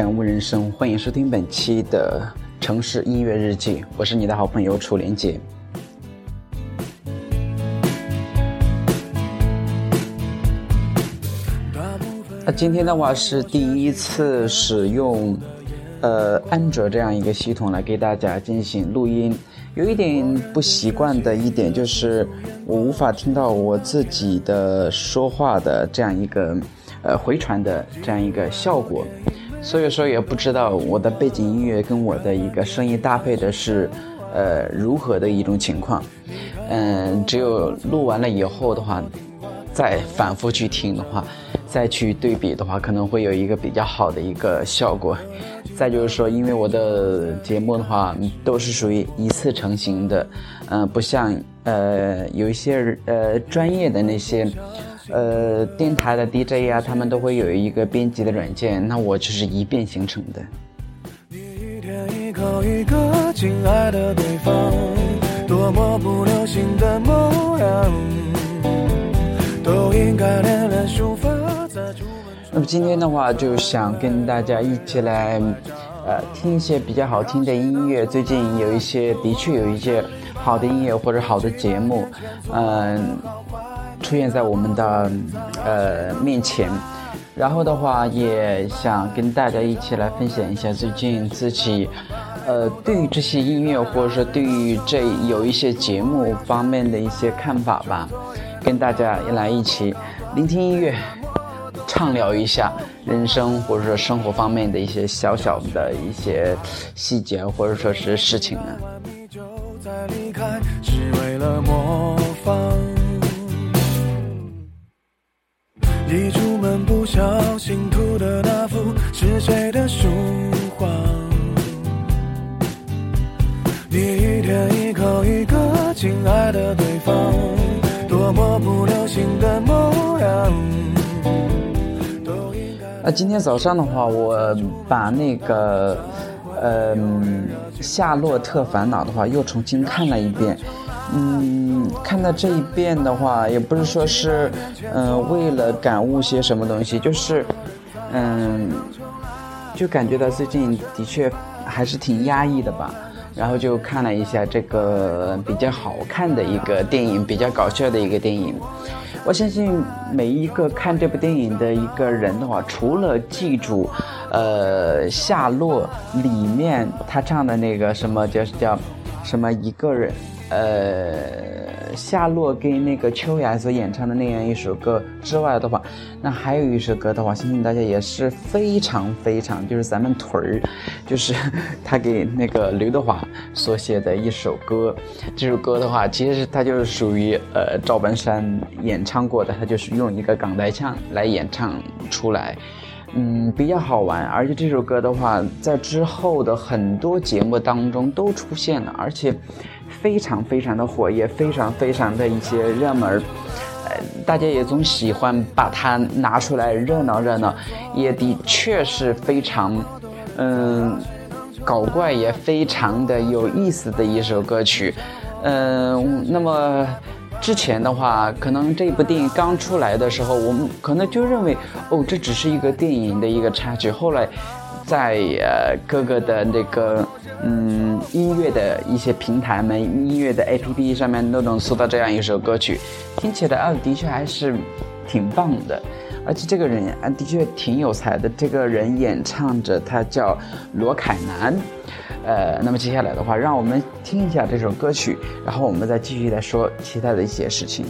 感悟人生，欢迎收听本期的城市音乐日记，我是你的好朋友楚连杰。那今天的话是第一次使用呃安卓这样一个系统来给大家进行录音，有一点不习惯的一点就是我无法听到我自己的说话的这样一个呃回传的这样一个效果，所以说也不知道我的背景音乐跟我的一个声音搭配的是呃如何的一种情况，嗯，只有录完了以后的话。再反复去听的话，再去对比的话，可能会有一个比较好的一个效果。再就是说，因为我的节目的话都是属于一次成型的，嗯，不像呃有一些呃专业的那些呃电台的 DJ 呀，他们都会有一个编辑的软件，那我就是一遍形成的。一天一口一个亲爱的对方，多么不流行的模样。那么今天的话，就想跟大家一起来，呃，听一些比较好听的音乐。最近有一些，的确有一些好的音乐或者好的节目，嗯，出现在我们的呃面前。然后的话，也想跟大家一起来分享一下最近自己，呃，对于这些音乐或者说对于这有一些节目方面的一些看法吧。跟大家也来一起聆听音乐，畅聊一下人生或者说生活方面的一些小小的一些细节或者说是事情呢为了梦。小心涂的那幅是谁的书画？你一天一口一个亲爱的对方。多么不流行的模样。那今天早上的话，我把那个，嗯，《夏洛特烦恼》的话又重新看了一遍。嗯，看到这一遍的话，也不是说是，嗯，为了感悟些什么东西，就是，嗯，就感觉到最近的确还是挺压抑的吧。然后就看了一下这个比较好看的一个电影，比较搞笑的一个电影。我相信每一个看这部电影的一个人的话，除了记住，呃，夏洛里面他唱的那个什么叫叫什么一个人，呃。夏洛跟那个秋雅所演唱的那样一首歌之外的话，那还有一首歌的话，相信大家也是非常非常，就是咱们屯儿，就是他给那个刘德华所写的一首歌。这首歌的话，其实它就是属于呃赵本山演唱过的，他就是用一个港台腔来演唱出来，嗯，比较好玩。而且这首歌的话，在之后的很多节目当中都出现了，而且。非常非常的火，也非常非常的一些热门呃，大家也总喜欢把它拿出来热闹热闹，也的确是非常，嗯，搞怪也非常的有意思的一首歌曲，嗯，那么之前的话，可能这部电影刚出来的时候，我们可能就认为，哦，这只是一个电影的一个插曲，后来。在呃各个的那个嗯音乐的一些平台们音乐的 A P P 上面都能搜到这样一首歌曲，听起来啊的确还是挺棒的，而且这个人啊的确挺有才的。这个人演唱者他叫罗凯南，呃，那么接下来的话，让我们听一下这首歌曲，然后我们再继续来说其他的一些事情。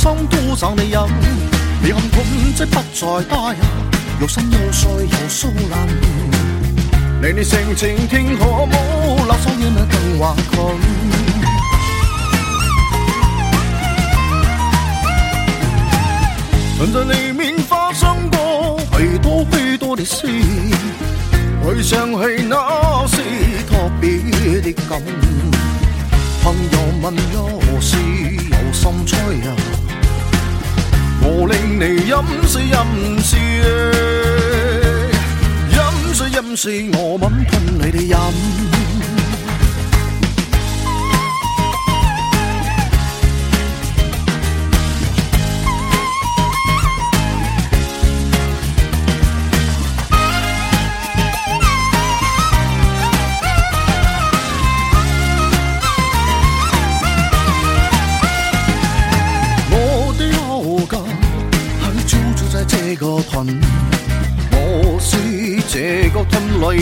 心都找你饮，你看困即不再打扰，又心又碎又酥烂。你你性情听可冇，留守夜晚更惶恐。曾在里面发生过许多许多的事，回想起那是特别的感。朋友问有事有心吹啊，我令你饮水饮水，饮水饮水，我吻吞你的饮。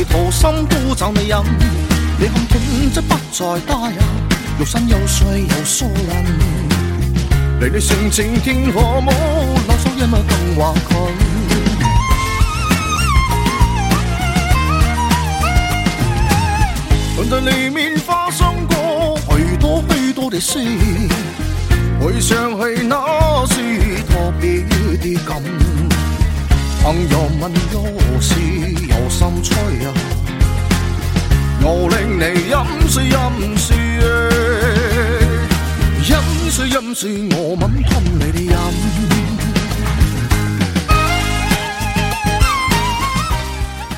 屯里土生土长的人。你看屯即不再打扰，又新又碎又疏烂。你你性情天可冇，留守夜晚更惶恐。屯在里面发生过许多许多的事。回想起那是特别的感，朋友问有事有心吹啊，我令你饮水饮水，饮水饮水，我吻吞你的饮。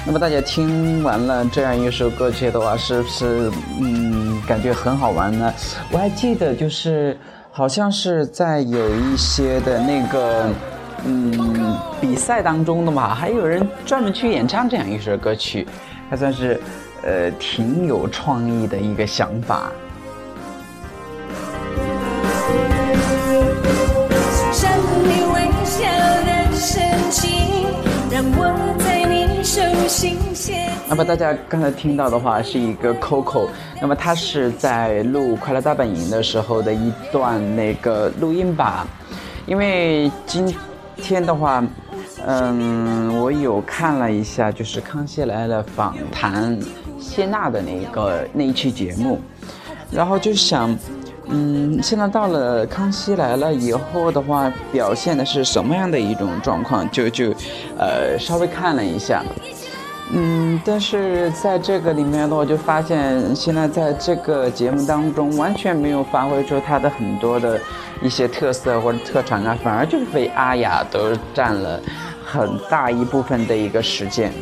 那么大家听完了这样一首歌曲的话，是不是嗯感觉很好玩呢？我还记得就是好像是在有一些的那个嗯比赛当中的嘛，还有人专门去演唱这样一首歌曲，还算是呃挺有创意的一个想法。闪你微笑的深情，让我在你手心写那么大家刚才听到的话是一个 Coco，那么他是在录《快乐大本营》的时候的一段那个录音吧，因为今天的话，嗯，我有看了一下，就是《康熙来了》访谈。谢娜的那个那一期节目，然后就想，嗯，现在到了《康熙来了》以后的话，表现的是什么样的一种状况？就就，呃，稍微看了一下。嗯，但是在这个里面呢，我就发现现在在这个节目当中完全没有发挥出他的很多的一些特色或者特长啊，反而就是被阿雅都占了很大一部分的一个时间。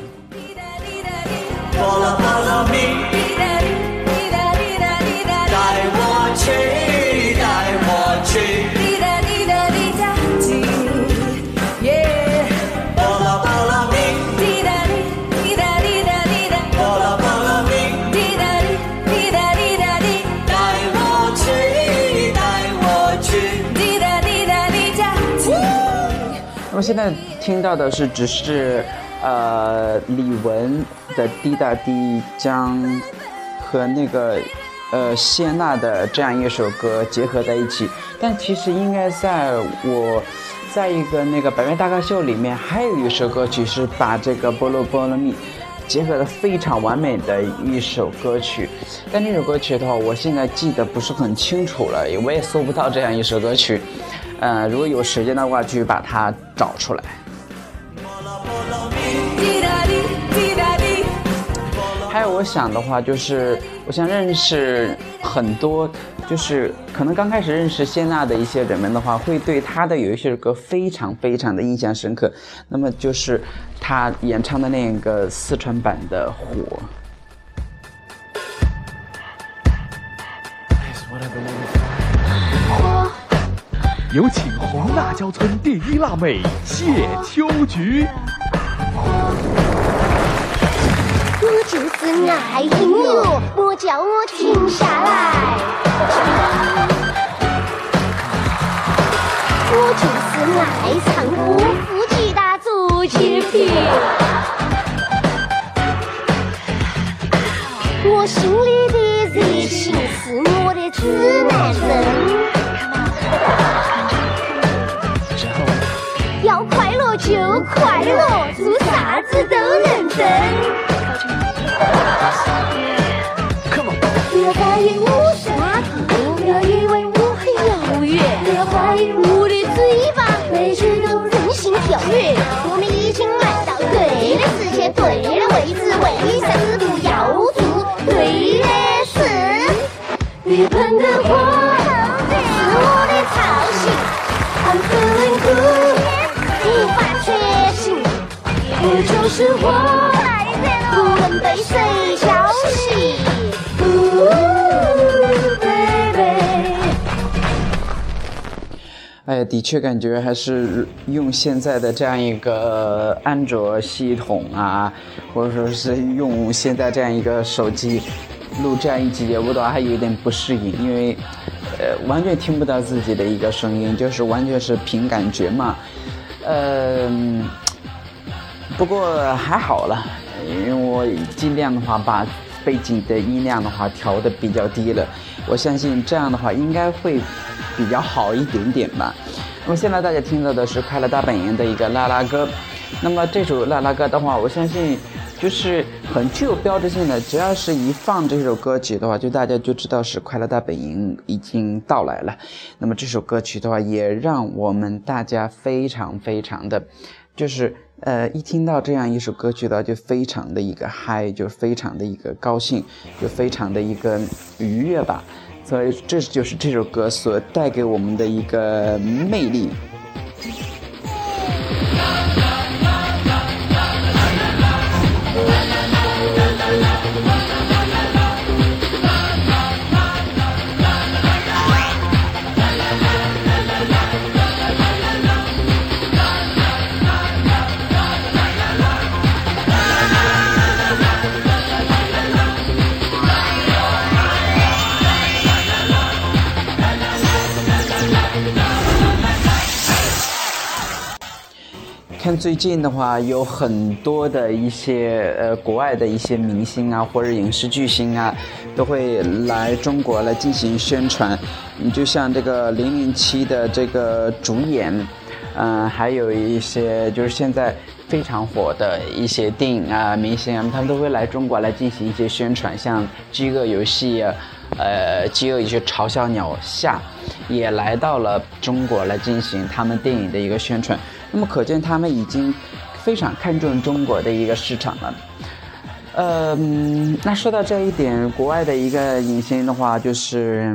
我。现在听到的是只是呃李玟的《滴答滴》将和那个呃谢娜的这样一首歌结合在一起，但其实应该在我在一个那个百变大咖秀里面还有一首歌曲是把这个波罗波罗蜜。结合的非常完美的一首歌曲，但那首歌曲的话，我现在记得不是很清楚了，我也搜不到这样一首歌曲。呃，如果有时间的话，去把它找出来。还有我想的话，就是我想认识很多，就是可能刚开始认识谢娜的一些人们的话，会对她的有一些歌非常非常的印象深刻。那么就是她演唱的那个四川版的《火》。有请红辣椒村第一辣妹谢秋菊。我就是爱音乐，莫叫我停下来。我就是爱唱歌，副吉他做截屏。我心里的热情是我的指南针。就快乐，做啥子都能真。，Come on，不要怀疑我是哪个，不要以为我很遥远，不要怀疑我的嘴巴，每句都任性跳跃。我们已经来到对的时间，对的位置，为啥子不要做对的事？月盆的花我就是我，不论被谁叫醒。Ooh, baby 哎，的确感觉还是用现在的这样一个安卓系统啊，或者说是用现在这样一个手机录这样一期节目的话，还有一点不适应，因为呃完全听不到自己的一个声音，就是完全是凭感觉嘛。嗯、不过还好了，因为我尽量的话把背景的音量的话调的比较低了，我相信这样的话应该会比较好一点点吧。那么现在大家听到的是快乐大本营的一个啦啦歌，那么这首啦啦歌的话，我相信就是很具有标志性的，只要是一放这首歌曲的话，就大家就知道是快乐大本营已经到来了。那么这首歌曲的话，也让我们大家非常非常的，就是呃，一听到这样一首歌曲的话，就非常的一个嗨，就非常的一个高兴，就非常的一个愉悦吧。所以这就是这首歌所带给我们的一个魅力。最近的话，有很多的一些呃国外的一些明星啊，或者影视巨星啊，都会来中国来进行宣传。你就像这个零零七的这个主演，嗯、还有一些就是现在非常火的一些电影啊、明星啊，他们都会来中国来进行一些宣传，像《饥饿游戏》啊。呃，饥饿一些嘲笑鸟下也来到了中国来进行他们电影的一个宣传。那么可见他们已经非常看重中国的一个市场了。呃，那说到这一点，国外的一个影星的话，就是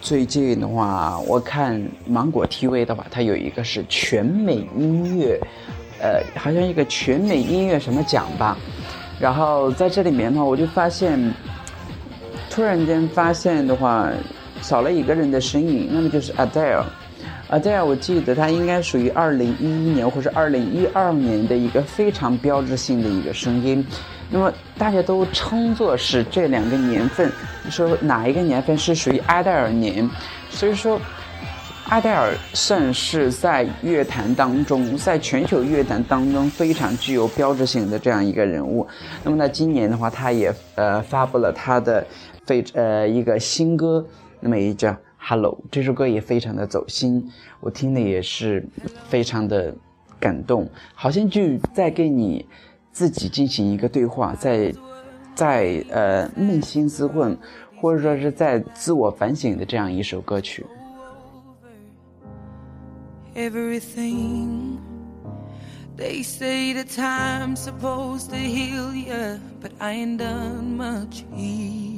最近的话，我看芒果 TV 的话，它有一个是全美音乐，呃，好像一个全美音乐什么奖吧。然后在这里面的话，我就发现，突然间发现的话，少了一个人的身影，那么就是 Adele。Adele，我记得她应该属于二零一一年或者二零一二年的一个非常标志性的一个声音。那么大家都称作是这两个年份，说哪一个年份是属于阿黛尔年，所以说。阿黛尔算是在乐坛当中，在全球乐坛当中非常具有标志性的这样一个人物。那么在，今年的话，他也呃发布了他的非呃一个新歌，那么也叫《Hello》这首歌也非常的走心，我听的也是非常的感动，好像就在跟你自己进行一个对话，在在呃扪心自问，或者说是在自我反省的这样一首歌曲。everything. They say the time's supposed to heal ya, but I ain't done much healing.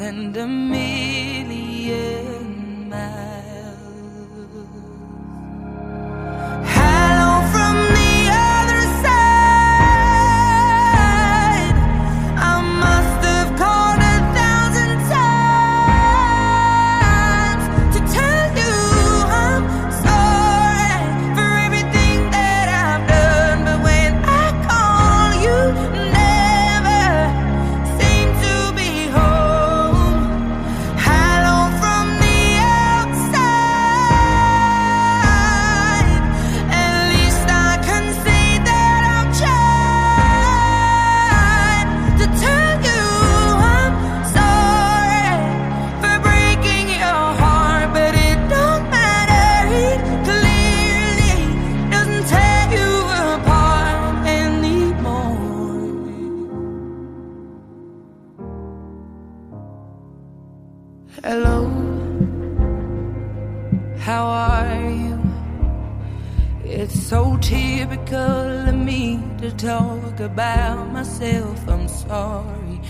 and a million miles. sorry.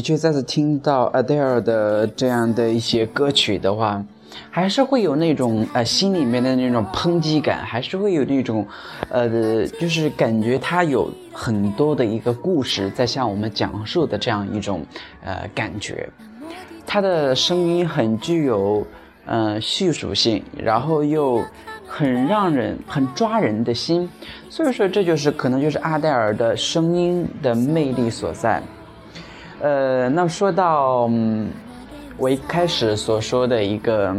的确，再次听到 Adele 的这样的一些歌曲的话，还是会有那种呃心里面的那种抨击感，还是会有那种，呃，就是感觉他有很多的一个故事在向我们讲述的这样一种呃感觉。他的声音很具有呃叙述性，然后又很让人很抓人的心，所以说这就是可能就是阿黛尔的声音的魅力所在。呃，那说到、嗯、我一开始所说的一个、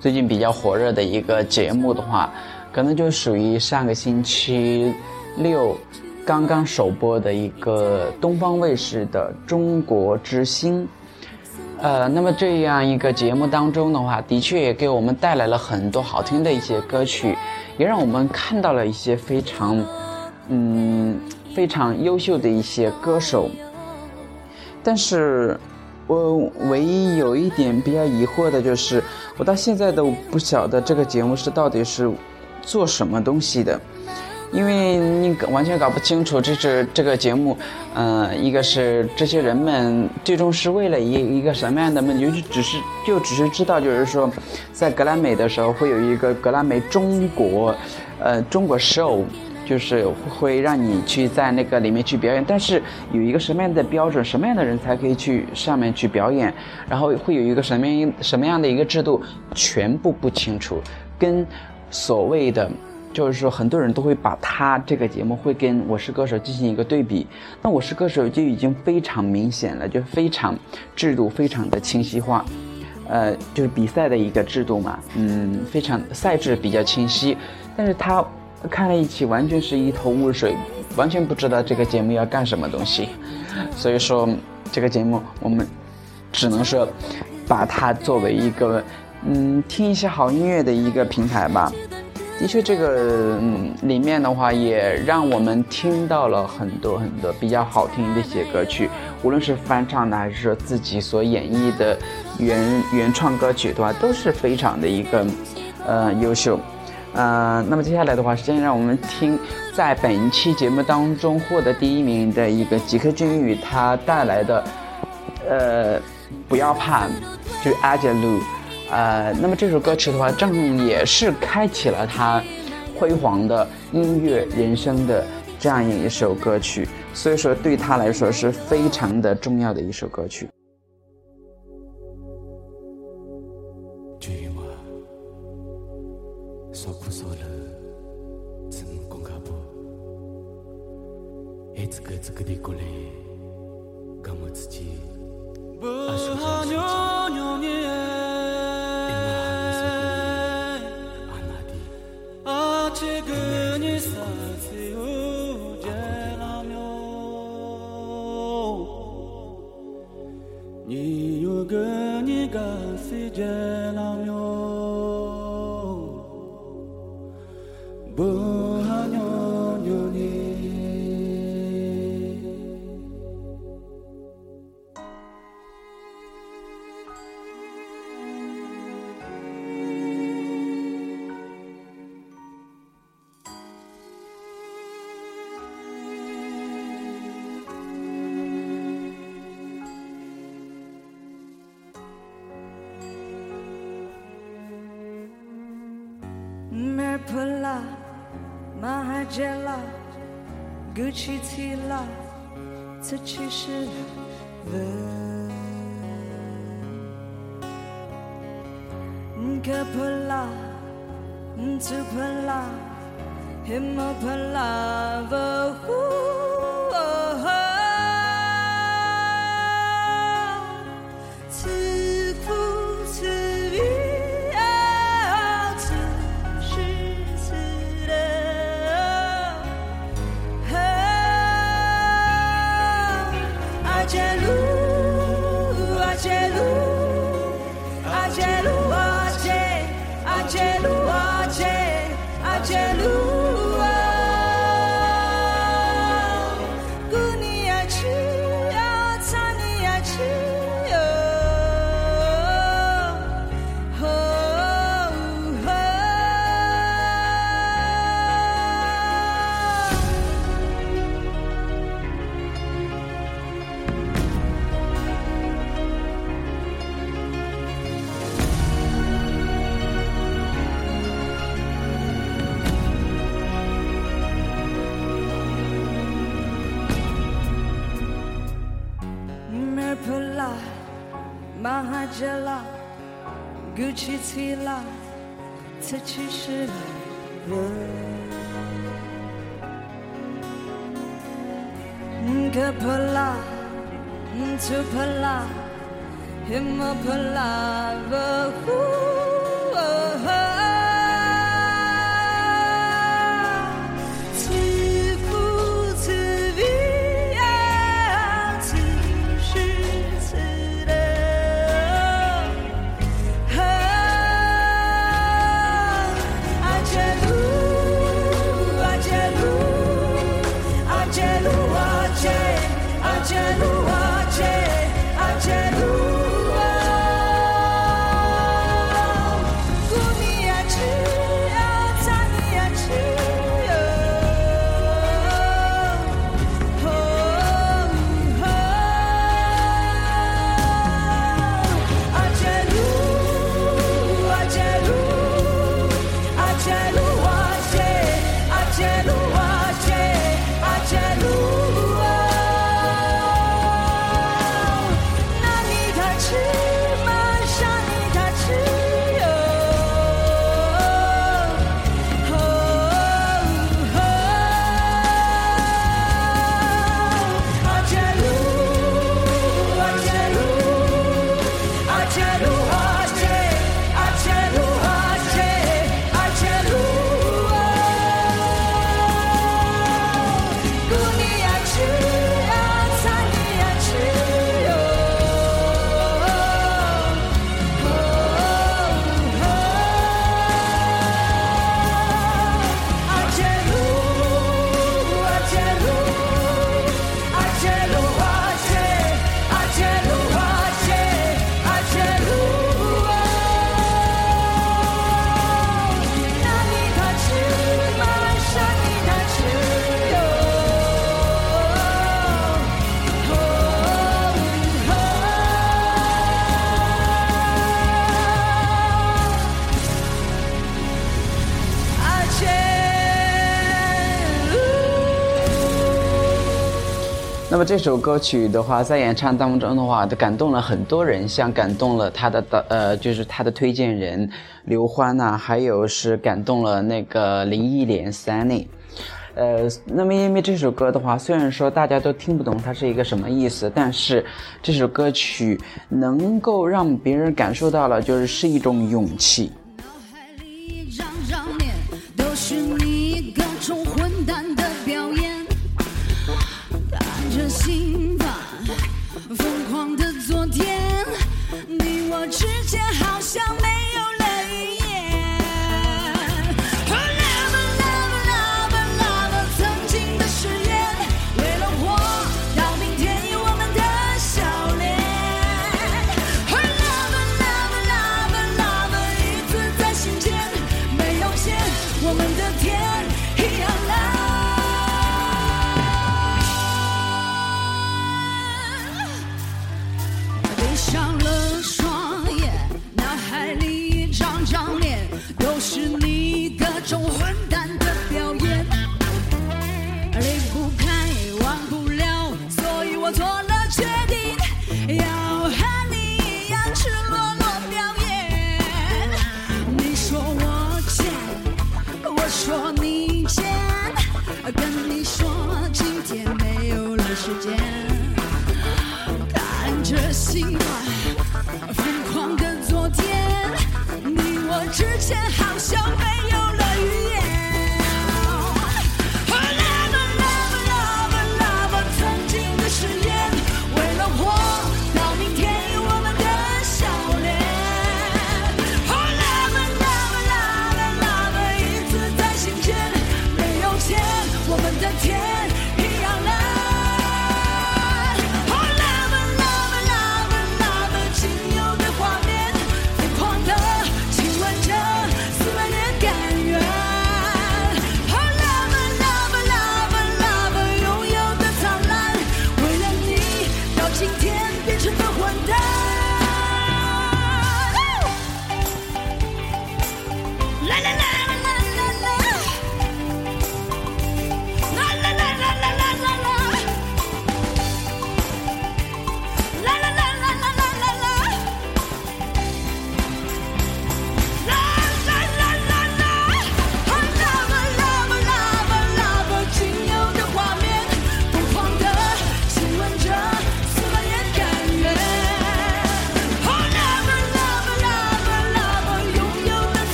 最近比较火热的一个节目的话，可能就属于上个星期六刚刚首播的一个东方卫视的《中国之星》。呃，那么这样一个节目当中的话，的确也给我们带来了很多好听的一些歌曲，也让我们看到了一些非常，嗯，非常优秀的一些歌手。但是，我唯一有一点比较疑惑的就是，我到现在都不晓得这个节目是到底是做什么东西的。因为你完全搞不清楚这是这个节目，呃，一个是这些人们最终是为了一一个什么样的目的，就只是就只是知道，就是说，在格莱美的时候会有一个格莱美中国，呃，中国 show，就是会让你去在那个里面去表演，但是有一个什么样的标准，什么样的人才可以去上面去表演，然后会有一个什么样什么样的一个制度，全部不清楚，跟所谓的。就是说，很多人都会把他这个节目会跟《我是歌手》进行一个对比。那《我是歌手》就已经非常明显了，就非常制度非常的清晰化，呃，就是比赛的一个制度嘛，嗯，非常赛制比较清晰。但是他看了一起，完全是一头雾水，完全不知道这个节目要干什么东西。所以说，这个节目我们只能说把它作为一个嗯听一些好音乐的一个平台吧。的确，这个嗯里面的话也让我们听到了很多很多比较好听的一些歌曲，无论是翻唱的还是说自己所演绎的原原创歌曲的话，都是非常的一个呃优秀。呃，那么接下来的话，先让我们听在本期节目当中获得第一名的一个吉克隽逸他带来的呃不要怕，就是阿杰路。呃，那么这首歌曲的话，正也是开启了他辉煌的音乐人生的这样一首歌曲，所以说对他来说是非常的重要的一首歌曲。서쿠소를 진공가부 에츠크츠크디콜레 가모츠지 아나디 Kapala, tupala, himapalava, ooh. Mahajala, Gucci Tila, Tachishila. Nkapala, Ntupala, Himapala, Vahu. "那么这首歌曲的话，在演唱当中的话，都感动了很多人，像感动了他的的呃，就是他的推荐人刘欢呐、还有是感动了那个林忆莲 Sunny。呃，那么因为这首歌的话，虽然说大家都听不懂它是一个什么意思，但是这首歌曲能够让别人感受到了，就是是一种勇气。脑海里嚷嚷我之间好像没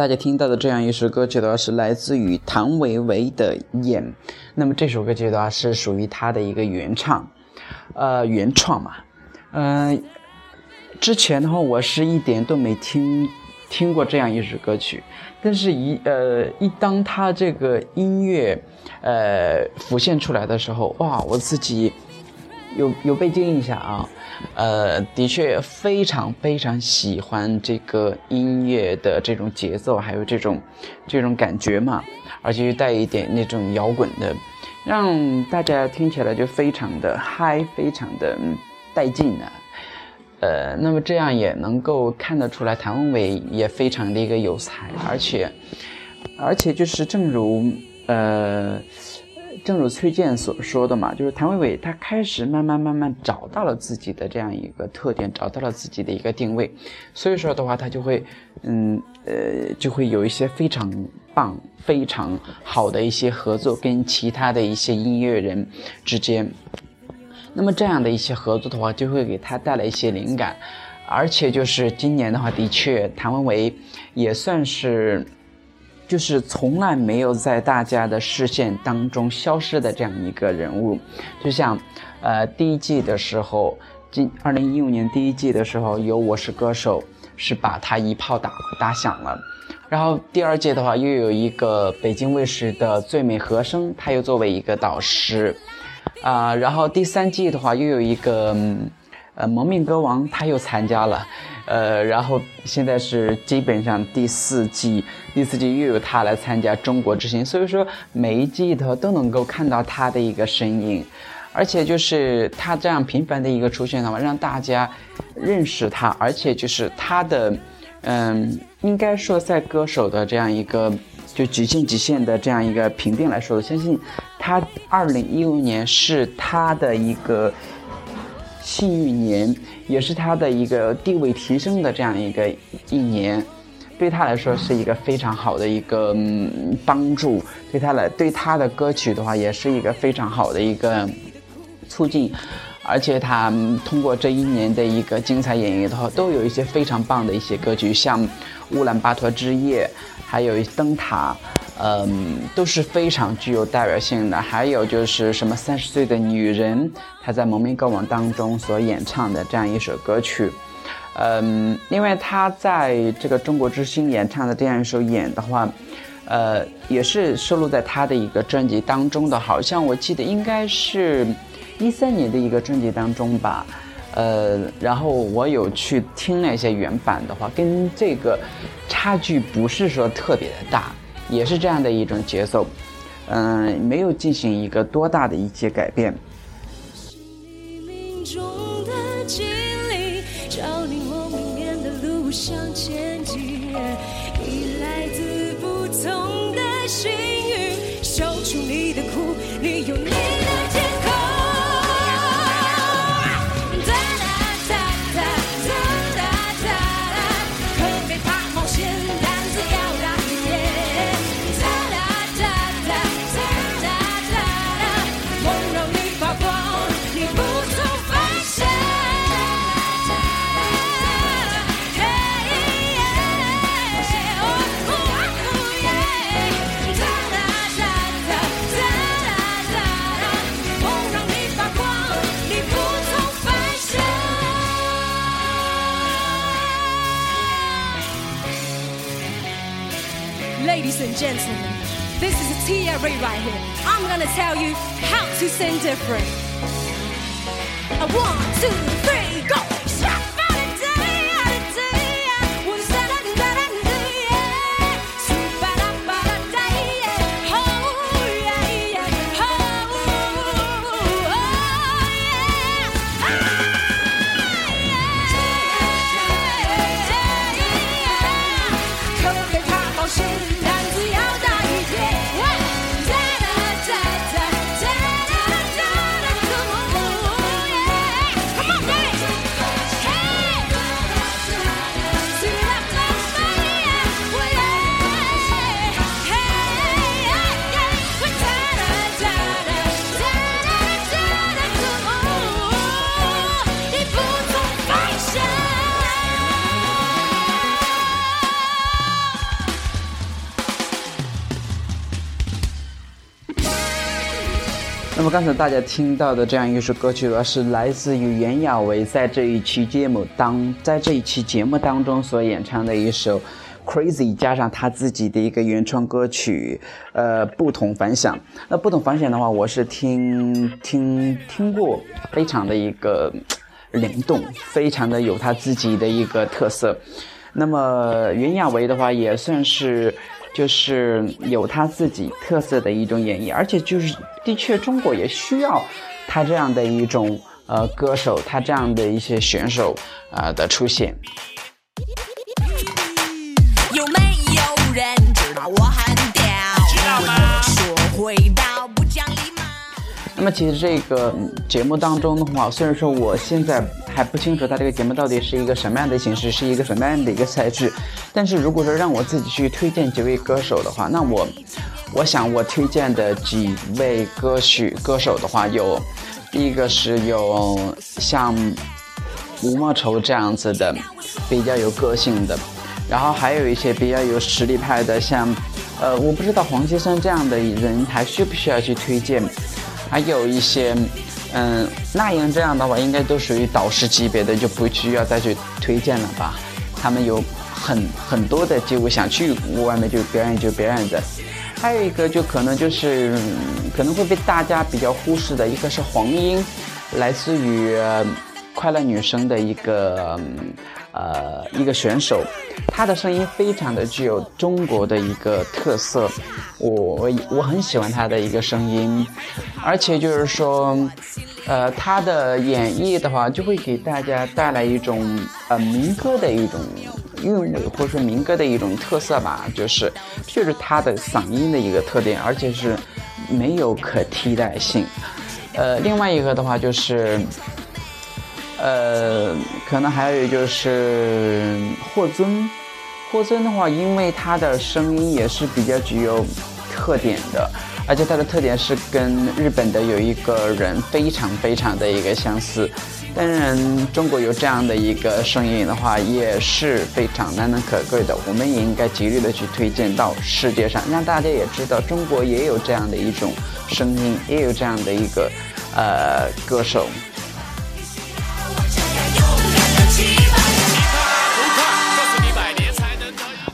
大家听到的这样一首歌曲的话，是来自于谭维维的《眼》。那么这首歌曲的话是属于他的一个原唱，呃，原创嘛。嗯、之前的话我是一点都没听听过这样一首歌曲，但是一呃一当他这个音乐呃浮现出来的时候，哇，我自己有有被惊一下啊，呃，的确非常非常喜欢这个音乐的这种节奏，还有这种这种感觉嘛，而且又带一点那种摇滚的，让大家听起来就非常的嗨，非常的带劲的。呃，那么这样也能够看得出来，谭维维也非常的一个有才，而且，而且就是正如呃，正如崔健所说的嘛，就是谭维维她开始慢慢慢慢找到了自己的这样一个特点，找到了自己的一个定位，所以说的话，她就会嗯呃就会有一些非常棒、非常好的一些合作，跟其他的一些音乐人之间。那么这样的一些合作的话，就会给他带来一些灵感，而且就是今年的话，的确谭维维也算是，就是从来没有在大家的视线当中消失的这样一个人物，就像，呃，第一季的时候，今二零一五年第一季的时候，有《我是歌手》是把他一炮打打响了。然后第二届的话，又有一个北京卫视的最美和声，他又作为一个导师，啊、然后第三季的话，又有一个，呃，蒙面歌王他又参加了，呃，然后现在是基本上第四季，第四季又有他来参加中国之星，所以说每一季头都能够看到他的一个身影，而且就是他这样频繁的一个出现的话，让大家认识他，而且就是他的，嗯，应该说在歌手的这样一个就极限极限的这样一个评定来说，我相信他二零一五年是他的一个。幸运年，也是他的一个地位提升的这样一个一年，对他来说是一个非常好的一个、嗯、帮助，对他来对他的歌曲的话，也是一个非常好的一个促进，而且他、通过这一年的一个精彩演绎的话，都有一些非常棒的一些歌曲，像《乌兰巴托之夜》，还有《灯塔》。嗯，都是非常具有代表性的。还有就是什么三十岁的女人，她在蒙面歌王当中所演唱的这样一首歌曲。嗯，因为她在这个中国之星演唱的这样一首演的话，呃，也是收录在她的一个专辑当中的，好像我记得应该是一三年的一个专辑当中吧。呃，然后我有去听了一些原版的话，跟这个差距不是说特别的大。也是这样的一种节奏，嗯，没有进行一个多大的一些改变。And gentlemen, this is a Tia Ray right here. I'm gonna tell you how to sing different. A one, two, three, 那么刚才大家听到的这样一首歌曲的话，是来自于袁娅维在这一期节目当在这一期节目当中所演唱的一首《Crazy》，加上他自己的一个原创歌曲，呃，不同凡响。那不同凡响的话，我是听听听过，非常的一个灵动，非常的有他自己的一个特色。那么袁娅维的话，也算是就是有他自己特色的一种演绎，而且就是的确中国也需要他这样的一种呃歌手，他这样的一些选手啊、的出现。那么其实这个节目当中的话，虽然说我现在还不清楚它这个节目到底是一个什么样的形式，是一个什么样的一个赛制，但是如果说让我自己去推荐几位歌手的话，那我我想我推荐的几位歌曲歌手的话，有第一个是有像吴莫愁这样子的比较有个性的，然后还有一些比较有实力派的，像呃我不知道黄先生这样的人还需不需要去推荐。还有一些，嗯，那英这样的话，应该都属于导师级别的，就不需要再去推荐了吧。他们有很很多的机会想去外面就表演就表演的。还有一个就可能就是、可能会被大家比较忽视的，一个是黄英，来自于、呃快乐女声的一个呃一个选手，她的声音非常的具有中国的一个特色，我我很喜欢她的一个声音，而且就是说，呃，她的演绎的话，就会给大家带来一种呃民歌的一种韵味，或者说民歌的一种特色吧，就是就是她的嗓音的一个特点，而且是没有可替代性。呃，另外一个的话就是，呃，可能还有就是霍尊，霍尊的话，因为他的声音也是比较具有特点的，而且他的特点是跟日本的有一个人非常非常的一个相似。当然，中国有这样的一个声音的话，也是非常难能可贵的。我们也应该极力的去推荐到世界上，让大家也知道中国也有这样的一种声音，也有这样的一个呃歌手。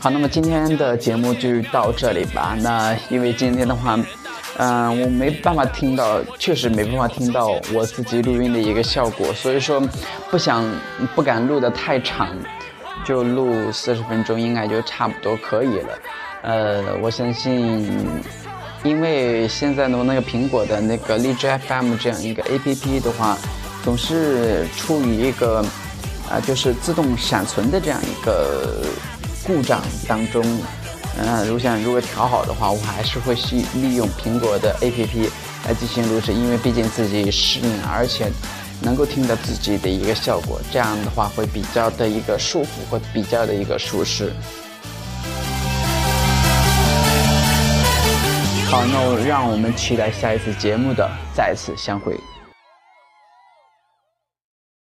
好，那么今天的节目就到这里吧。那因为今天的话，嗯、我没办法听到，确实没办法听到我自己录音的一个效果，所以说不想不敢录的太长，就录四十分钟应该就差不多可以了。呃，我相信，因为现在的那个苹果的那个荔枝 FM 这样一个 APP 的话，总是处于一个啊、就是自动闪存的这样一个故障当中。嗯、如想如果调好的话，我还是会去利用苹果的 APP 来进行录制，因为毕竟自己适应，而且能够听到自己的一个效果，这样的话会比较的一个舒服，会比较的一个舒适。好，那我让我们期待下一次节目的再次相会。